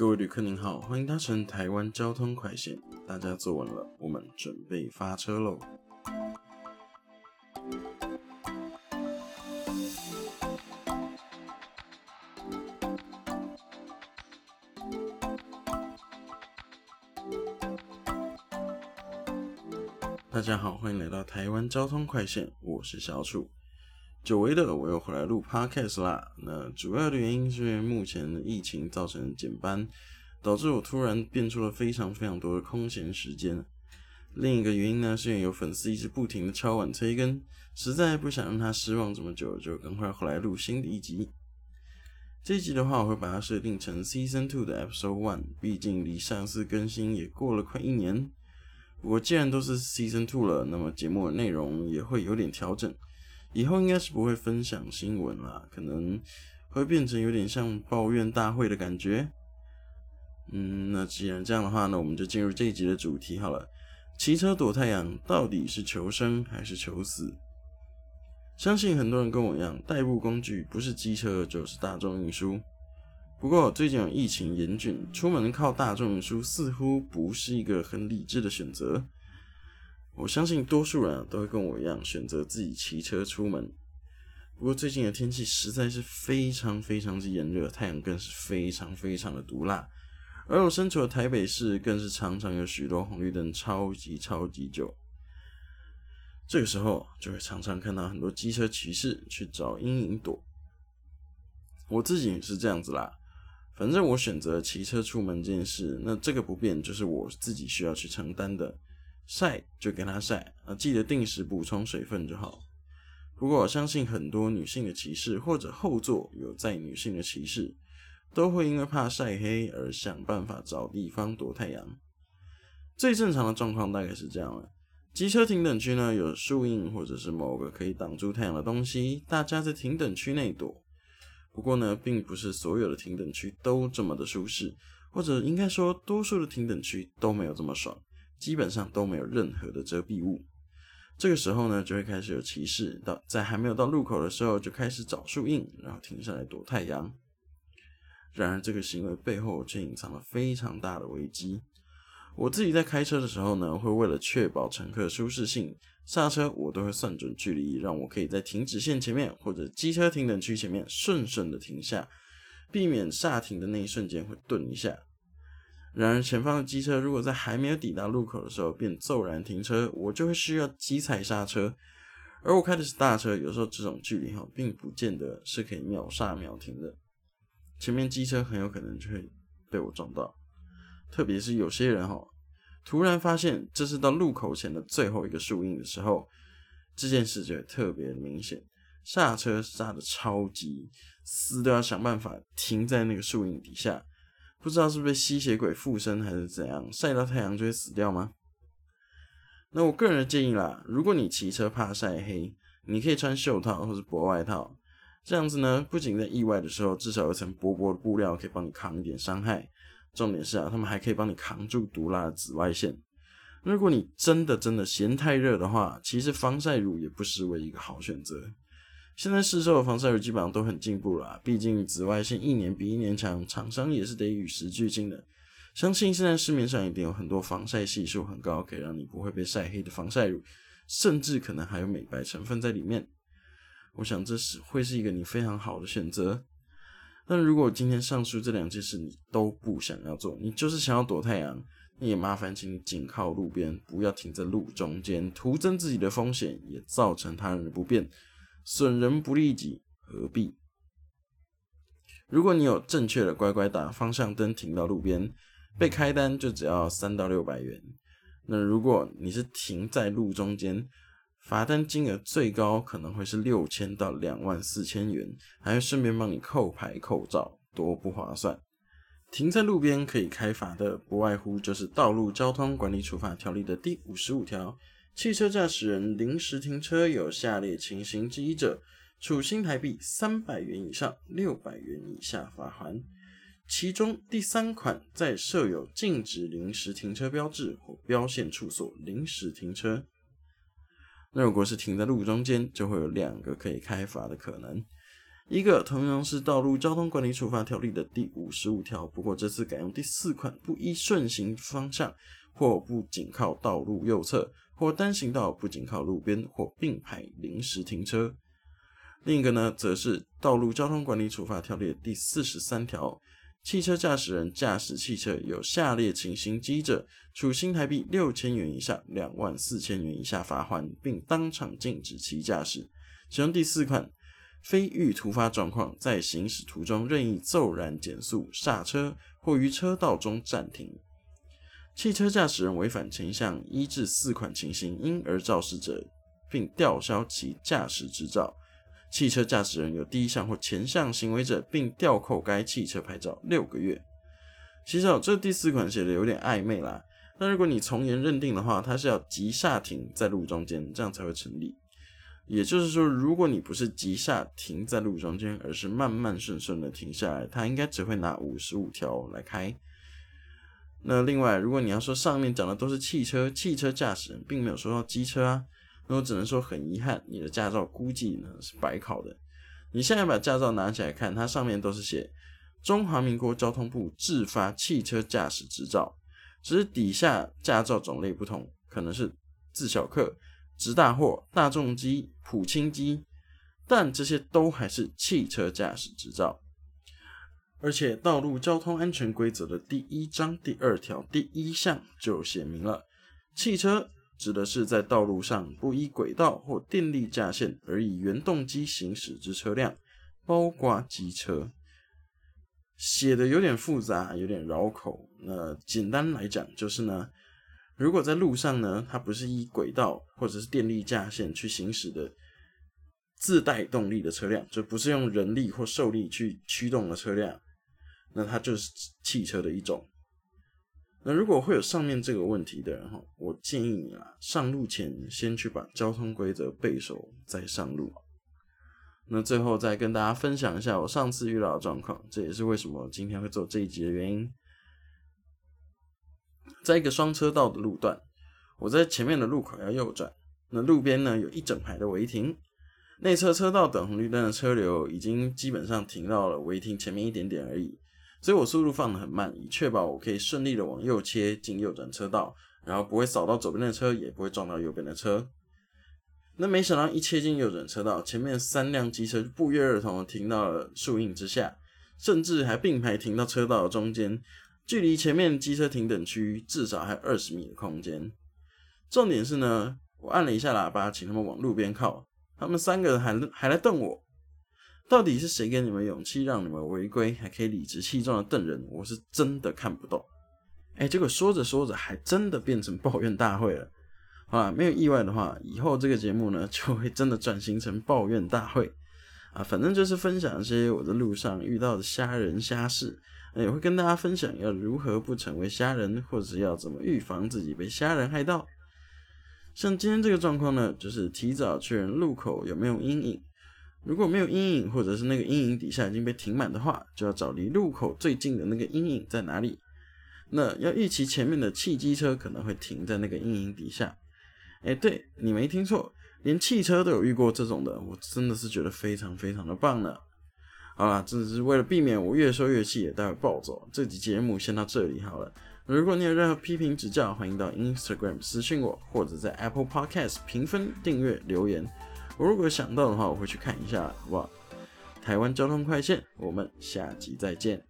各位旅客您好，欢迎搭乘台湾交通快线。大家坐稳了，我们准备发车喽。大家好，欢迎来到台湾交通快线，我是小楚。久违的我又回来录 podcast 啦。那主要的原因是因为目前的疫情造成减班，导致我突然变出了非常非常多的空闲时间。另一个原因呢，是因为有粉丝一直不停的敲碗催更，实在不想让他失望这么久，就赶快回来录新的一集。这一集的话，我会把它设定成 Season Two 的 Episode One，毕竟离上次更新也过了快一年。不过既然都是 Season Two 了，那么节目的内容也会有点调整。以后应该是不会分享新闻啦，可能会变成有点像抱怨大会的感觉。嗯，那既然这样的话呢，我们就进入这一集的主题好了。骑车躲太阳到底是求生还是求死？相信很多人跟我一样，代步工具不是机车就是大众运输。不过最近有疫情严峻，出门靠大众运输似乎不是一个很理智的选择。我相信多数人都会跟我一样选择自己骑车出门。不过最近的天气实在是非常非常之炎热，太阳更是非常非常的毒辣。而我身处的台北市更是常常有许多红绿灯超级超级久。这个时候就会常常看到很多机车骑士去找阴影躲。我自己也是这样子啦。反正我选择骑车出门这件事，那这个不便就是我自己需要去承担的。晒就给它晒啊，记得定时补充水分就好。不过我相信很多女性的骑士或者后座有载女性的骑士，都会因为怕晒黑而想办法找地方躲太阳。最正常的状况大概是这样了：机车停等区呢有树荫或者是某个可以挡住太阳的东西，大家在停等区内躲。不过呢，并不是所有的停等区都这么的舒适，或者应该说，多数的停等区都没有这么爽。基本上都没有任何的遮蔽物，这个时候呢，就会开始有骑士到在还没有到路口的时候就开始找树荫，然后停下来躲太阳。然而，这个行为背后却隐藏了非常大的危机。我自己在开车的时候呢，会为了确保乘客舒适性，刹车我都会算准距离，让我可以在停止线前面或者机车停等区前面顺顺的停下，避免刹停的那一瞬间会顿一下。然而，前方的机车如果在还没有抵达路口的时候便骤然停车，我就会需要急踩刹车。而我开的是大车，有时候这种距离哈，并不见得是可以秒刹秒停的。前面机车很有可能就会被我撞到，特别是有些人哈，突然发现这是到路口前的最后一个树荫的时候，这件事就特别明显，刹车刹的超级死，都要想办法停在那个树荫底下。不知道是被吸血鬼附身还是怎样，晒到太阳就会死掉吗？那我个人的建议啦，如果你骑车怕晒黑，你可以穿袖套或者薄外套，这样子呢，不仅在意外的时候至少有层薄薄的布料可以帮你扛一点伤害，重点是啊，他们还可以帮你扛住毒辣的紫外线。如果你真的真的嫌太热的话，其实防晒乳也不失为一个好选择。现在市售的防晒乳基本上都很进步了，毕竟紫外线一年比一年强，厂商也是得与时俱进的。相信现在市面上一定有很多防晒系数很高，可以让你不会被晒黑的防晒乳，甚至可能还有美白成分在里面。我想这是会是一个你非常好的选择。但如果今天上述这两件事你都不想要做，你就是想要躲太阳，那也麻烦请你紧靠路边，不要停在路中间，徒增自己的风险，也造成他人的不便。损人不利己，何必？如果你有正确的乖乖打方向灯停到路边，被开单就只要三到六百元。那如果你是停在路中间，罚单金额最高可能会是六千到两万四千元，还会顺便帮你扣牌扣照，多不划算。停在路边可以开罚的，不外乎就是《道路交通管理处罚条例》的第五十五条。汽车驾驶人临时停车有下列情形之一者，处新台币三百元以上六百元以下罚款。其中第三款，在设有禁止临时停车标志或标线处所临时停车。那如果是停在路中间，就会有两个可以开罚的可能。一个同样是《道路交通管理处罚条例》的第五十五条，不过这次改用第四款，不依顺行方向或不仅靠道路右侧或单行道不仅靠路边或并排临时停车。另一个呢，则是《道路交通管理处罚条例》第四十三条，汽车驾驶人驾驶汽车有下列情形之一者，处新台币六千元以下两万四千元以下罚款，并当场禁止其驾驶。使用第四款。非遇突发状况，在行驶途中任意骤然减速、刹车或于车道中暂停，汽车驾驶人违反前项一至四款情形，因而肇事者，并吊销其驾驶执照；汽车驾驶人有第一项或前项行为者，并吊扣该汽车牌照六个月。其实哦，这第四款写的有点暧昧啦。那如果你从严认定的话，它是要急刹停在路中间，这样才会成立。也就是说，如果你不是急刹停在路中间，而是慢慢顺顺的停下来，它应该只会拿五十五条来开。那另外，如果你要说上面讲的都是汽车，汽车驾驶人并没有说到机车啊，那我只能说很遗憾，你的驾照估计呢是白考的。你现在把驾照拿起来看，它上面都是写中华民国交通部制发汽车驾驶执照，只是底下驾照种类不同，可能是自小客。直大货、大众机、普轻机，但这些都还是汽车驾驶执照。而且，《道路交通安全规则》的第一章第二条第一项就写明了，汽车指的是在道路上不依轨道或电力架线而以原动机行驶之车辆，包括机车。写的有点复杂，有点绕口。那简单来讲，就是呢。如果在路上呢，它不是依轨道或者是电力架线去行驶的自带动力的车辆，就不是用人力或受力去驱动的车辆，那它就是汽车的一种。那如果会有上面这个问题的人哈，我建议你啊，上路前先去把交通规则背熟再上路。那最后再跟大家分享一下我上次遇到的状况，这也是为什么今天会做这一集的原因。在一个双车道的路段，我在前面的路口要右转，那路边呢有一整排的违停，内侧车道等红绿灯的车流已经基本上停到了违停前面一点点而已，所以我速度放得很慢，以确保我可以顺利的往右切进右转车道，然后不会扫到左边的车，也不会撞到右边的车。那没想到一切进右转车道，前面三辆机车不约而同的停到了树荫之下，甚至还并排停到车道的中间。距离前面机车停等区至少还有二十米的空间。重点是呢，我按了一下喇叭，请他们往路边靠。他们三个人还还来瞪我，到底是谁给你们勇气让你们违规，还可以理直气壮的瞪人？我是真的看不懂。哎，结果说着说着，还真的变成抱怨大会了。好了，没有意外的话，以后这个节目呢，就会真的转型成抱怨大会啊。反正就是分享一些我在路上遇到的虾人虾事。也会跟大家分享要如何不成为虾人，或者要怎么预防自己被虾人害到。像今天这个状况呢，就是提早确认路口有没有阴影。如果没有阴影，或者是那个阴影底下已经被停满的话，就要找离路口最近的那个阴影在哪里。那要预期前面的汽机车可能会停在那个阴影底下。哎，对你没听错，连汽车都有遇过这种的，我真的是觉得非常非常的棒呢。好了，这只是为了避免我越说越气，也待会暴走。这集节目先到这里好了。如果你有任何批评指教，欢迎到 Instagram 私信我，或者在 Apple Podcast 评分、订阅、留言。我如果想到的话，我会去看一下，好不好？台湾交通快线，我们下集再见。